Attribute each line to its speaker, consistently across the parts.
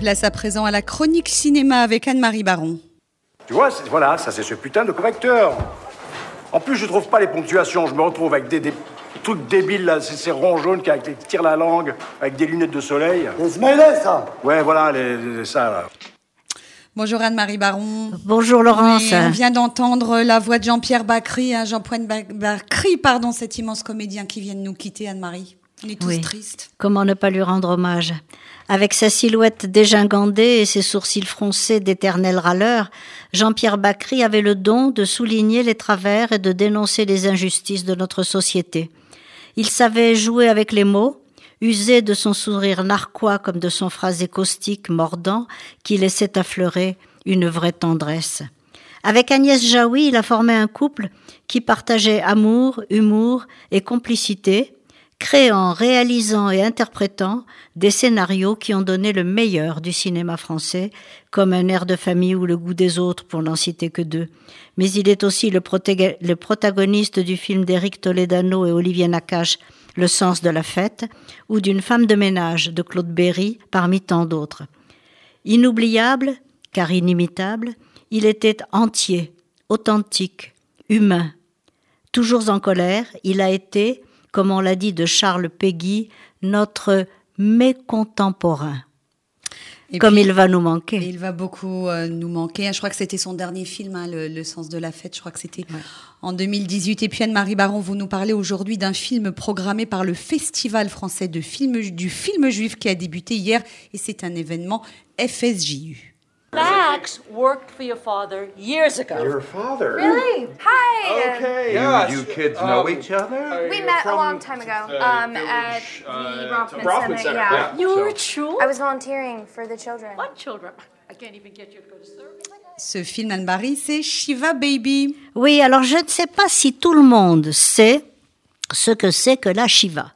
Speaker 1: Place à présent à la chronique cinéma avec Anne-Marie Baron.
Speaker 2: Tu vois, voilà, ça c'est ce putain de correcteur. En plus, je trouve pas les ponctuations. Je me retrouve avec des, trucs débiles là, ces ronds jaunes qui, tirent la langue, avec des lunettes de soleil.
Speaker 3: Les smileys, ça
Speaker 2: Ouais, voilà, les, ça là.
Speaker 1: Bonjour Anne-Marie Baron.
Speaker 4: Bonjour Laurence.
Speaker 1: on vient d'entendre la voix de Jean-Pierre Bacry, hein, Jean-Pierre Bacry, pardon, cet immense comédien qui vient de nous quitter, Anne-Marie. On est tous tristes.
Speaker 4: Comment ne pas lui rendre hommage? Avec sa silhouette dégingandée et ses sourcils froncés d'éternel râleur, Jean-Pierre Bacry avait le don de souligner les travers et de dénoncer les injustices de notre société. Il savait jouer avec les mots, user de son sourire narquois comme de son phrasé caustique mordant qui laissait affleurer une vraie tendresse. Avec Agnès Jaoui, il a formé un couple qui partageait amour, humour et complicité, créant, réalisant et interprétant des scénarios qui ont donné le meilleur du cinéma français, comme Un air de famille ou Le goût des autres, pour n'en citer que deux. Mais il est aussi le, protagoniste du film d'Éric Toledano et Olivier Nakache, Le sens de la fête, ou d'une femme de ménage de Claude Berry, parmi tant d'autres. Inoubliable, car inimitable, il était entier, authentique, humain. Toujours en colère, il a été, comme on l'a dit de Charles Péguy, notre mécontemporain. comme il va nous manquer.
Speaker 1: Il va beaucoup euh, nous manquer. Je crois que c'était son dernier film, hein, le, sens de la fête. Je crois que c'était en 2018. Et puis Anne-Marie Baron, vous nous parlez aujourd'hui d'un film programmé par le Festival français de film, du film juif qui a débuté hier. Et c'est un événement FSJU.
Speaker 5: Max worked for your father years ago.
Speaker 6: Your father?
Speaker 7: Really? Hi.
Speaker 6: Okay. Yeah. You, kids know um, each other?
Speaker 7: We met a long time ago uh, um, at the uh, Rothman,
Speaker 5: Center. Yeah. yeah. You were true.
Speaker 7: I was volunteering for the children.
Speaker 5: What children? I can't even get you to go to service.
Speaker 1: Ce film, Anne-Marie, c'est Shiva Baby.
Speaker 4: Oui, alors je ne sais pas si tout le monde sait ce que c'est que la Shiva.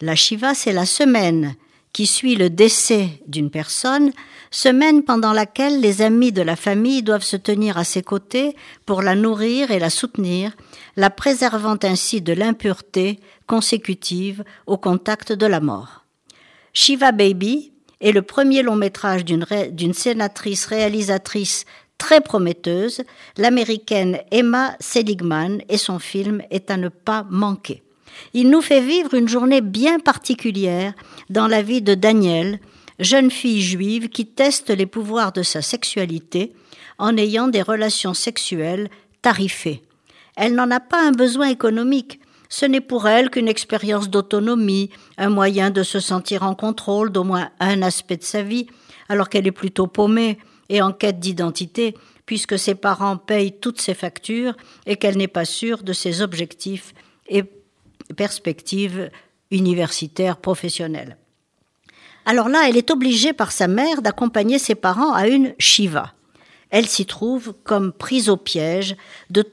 Speaker 4: La Shiva, c'est la semaine qui suit le décès d'une personne, semaine pendant laquelle les amis de la famille doivent se tenir à ses côtés pour la nourrir et la soutenir, la préservant ainsi de l'impureté consécutive au contact de la mort. Shiva Baby est le premier long métrage d'une sénatrice réalisatrice très prometteuse, l'américaine Emma Seligman, et son film est à ne pas manquer. Il nous fait vivre une journée bien particulière dans la vie de Danielle, jeune fille juive qui teste les pouvoirs de sa sexualité en ayant des relations sexuelles tarifées. Elle n'en a pas un besoin économique. Ce n'est pour elle qu'une expérience d'autonomie, un moyen de se sentir en contrôle d'au moins un aspect de sa vie, alors qu'elle est plutôt paumée et en quête d'identité, puisque ses parents payent toutes ses factures et qu'elle n'est pas sûre de ses objectifs et perspectives universitaires professionnelles. Alors là, elle est obligée par sa mère d'accompagner ses parents à une shiva. Elle s'y trouve comme prise au piège,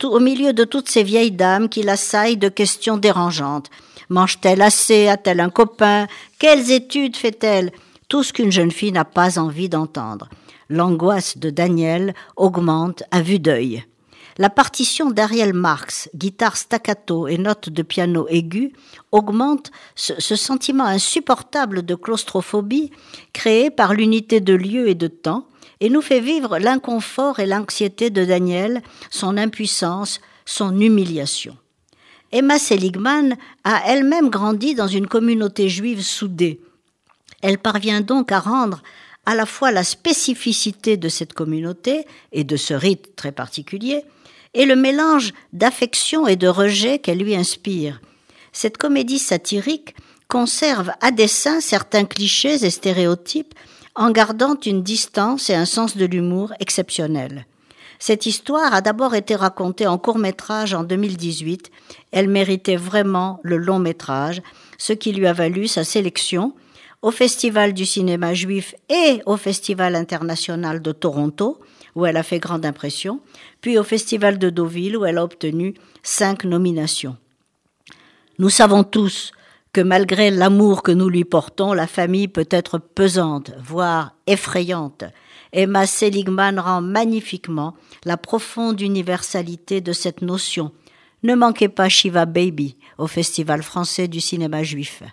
Speaker 4: au milieu de toutes ces vieilles dames qui l'assaillent de questions dérangeantes. Mange-t-elle assez? A-t-elle un copain? Quelles études fait-elle? Tout ce qu'une jeune fille n'a pas envie d'entendre. L'angoisse de Daniel augmente à vue d'œil. La partition d'Ariel Marx, guitare staccato et notes de piano aigu, augmente ce, sentiment insupportable de claustrophobie créé par l'unité de lieu et de temps et nous fait vivre l'inconfort et l'anxiété de Daniel, son impuissance, son humiliation. Emma Seligman a elle-même grandi dans une communauté juive soudée. Elle parvient donc à rendre à la fois la spécificité de cette communauté et de ce rite très particulier, et le mélange d'affection et de rejet qu'elle lui inspire. Cette comédie satirique conserve à dessein certains clichés et stéréotypes en gardant une distance et un sens de l'humour exceptionnel. Cette histoire a d'abord été racontée en court métrage en 2018. Elle méritait vraiment le long métrage, ce qui lui a valu sa sélection au Festival du cinéma juif et au Festival international de Toronto, où elle a fait grande impression, puis au Festival de Deauville, où elle a obtenu cinq nominations. Nous savons tous que malgré l'amour que nous lui portons, la famille peut être pesante, voire effrayante. Emma Seligman rend magnifiquement la profonde universalité de cette notion. Ne manquez pas Shiva Baby au Festival français du cinéma juif.